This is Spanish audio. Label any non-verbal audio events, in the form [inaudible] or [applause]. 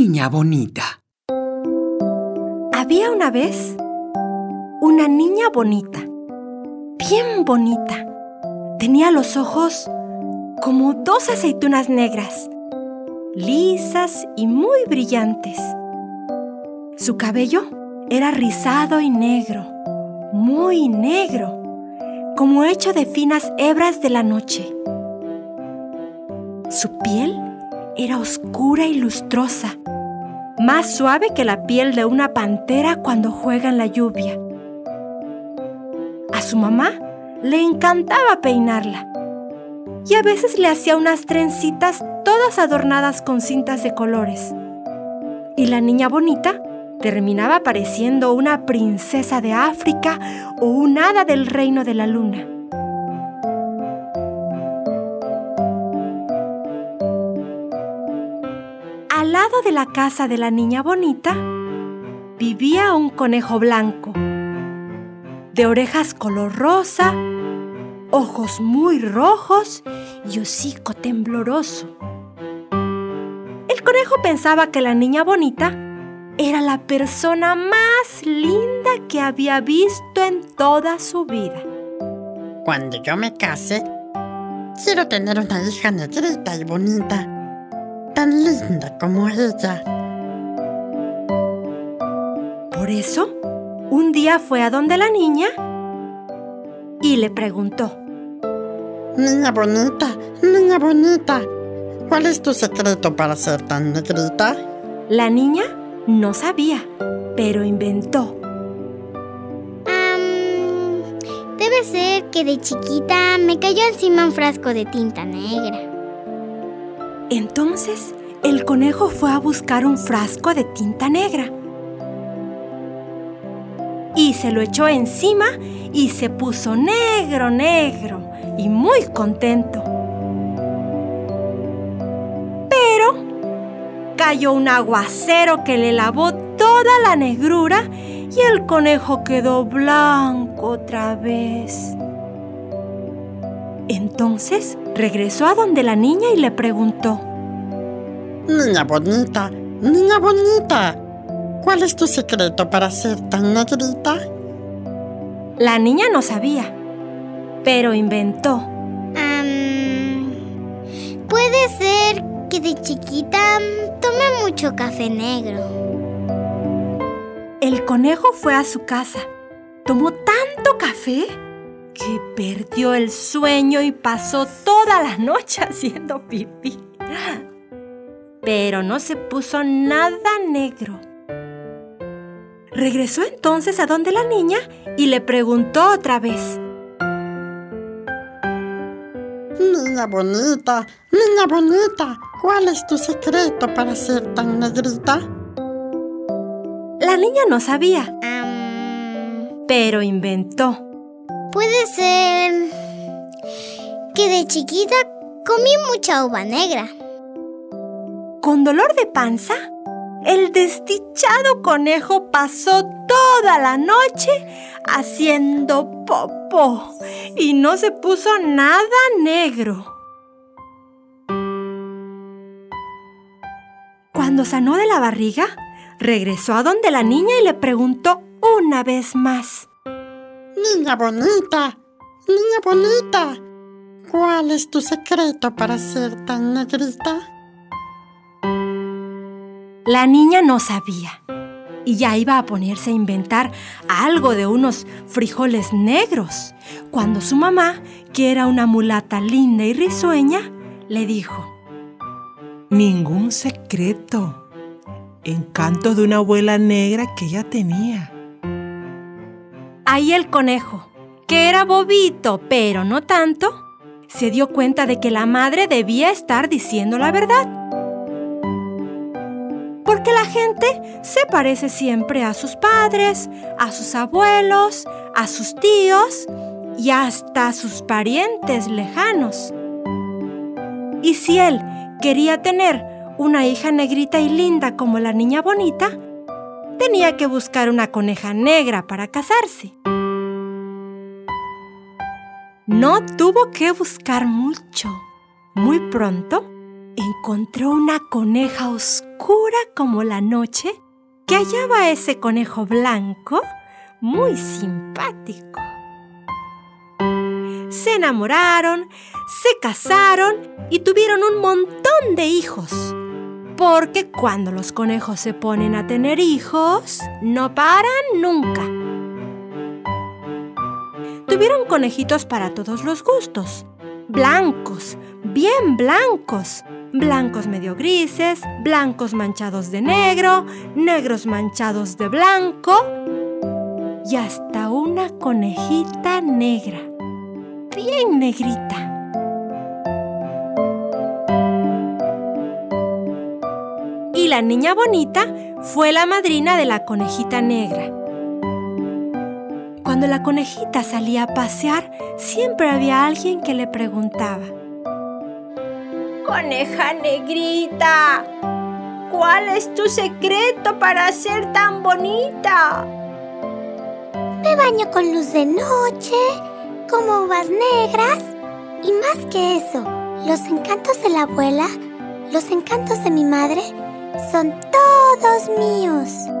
niña bonita. Había una vez una niña bonita, bien bonita. Tenía los ojos como dos aceitunas negras, lisas y muy brillantes. Su cabello era rizado y negro, muy negro, como hecho de finas hebras de la noche. Su piel era oscura y lustrosa, más suave que la piel de una pantera cuando juega en la lluvia. A su mamá le encantaba peinarla y a veces le hacía unas trencitas todas adornadas con cintas de colores. Y la niña bonita terminaba pareciendo una princesa de África o un hada del reino de la luna. De la casa de la niña bonita vivía un conejo blanco, de orejas color rosa, ojos muy rojos y hocico tembloroso. El conejo pensaba que la niña bonita era la persona más linda que había visto en toda su vida. Cuando yo me case, quiero tener una hija negrita y bonita, tan linda como ella. Por eso, un día fue a donde la niña y le preguntó. Niña bonita, niña bonita, ¿cuál es tu secreto para ser tan negrita? La niña no sabía, pero inventó. debe ser que de chiquita me cayó encima un frasco de tinta negra. Entonces, el conejo fue a buscar un frasco de tinta negra. Y se lo echó encima y se puso negro, negro y muy contento. Pero cayó un aguacero que le lavó toda la negrura y el conejo quedó blanco otra vez. Entonces regresó a donde la niña y le preguntó. Niña bonita, niña bonita, ¿cuál es tu secreto para ser tan negrita? La niña no sabía, pero inventó. puede ser que de chiquita tome mucho café negro. El conejo fue a su casa. Tomó tanto café que perdió el sueño y pasó toda la noche [laughs] haciendo pipí. Pero no se puso nada negro. Regresó entonces a donde la niña y le preguntó otra vez. Niña bonita, niña bonita, ¿cuál es tu secreto para ser tan negrita? La niña no sabía, pero inventó. Puede ser que de chiquita comí mucha uva negra. Con dolor de panza, el desdichado conejo pasó toda la noche haciendo popó y no se puso nada negro. Cuando sanó de la barriga, regresó a donde la niña y le preguntó una vez más. Niña bonita, niña bonita, ¿cuál es tu secreto para ser tan negrita? La niña no sabía y ya iba a ponerse a inventar algo de unos frijoles negros, cuando su mamá, que era una mulata linda y risueña, le dijo, Ningún secreto. Encanto de una abuela negra que ella tenía. Ahí el conejo, que era bobito, pero no tanto, se dio cuenta de que la madre debía estar diciendo la verdad porque la gente se parece siempre a sus padres, a sus abuelos, a sus tíos y hasta a sus parientes lejanos. Y si él quería tener una hija negrita y linda como la niña bonita, tenía que buscar una coneja negra para casarse. No tuvo que buscar mucho. Muy pronto, encontró una coneja oscura como la noche que hallaba a ese conejo blanco muy simpático. Se enamoraron, se casaron y tuvieron un montón de hijos. Porque cuando los conejos se ponen a tener hijos, no paran nunca. Tuvieron conejitos para todos los gustos. Blancos, bien blancos. Blancos medio grises, blancos manchados de negro, negros manchados de blanco y hasta una conejita negra, bien negrita. Y la niña bonita fue la madrina de la conejita negra. Cuando la conejita salía a pasear, siempre había alguien que le preguntaba, Coneja negrita, ¿cuál es tu secreto para ser tan bonita? Me baño con luz de noche, como uvas negras y más que eso, los encantos de la abuela, los encantos de mi madre, son todos míos.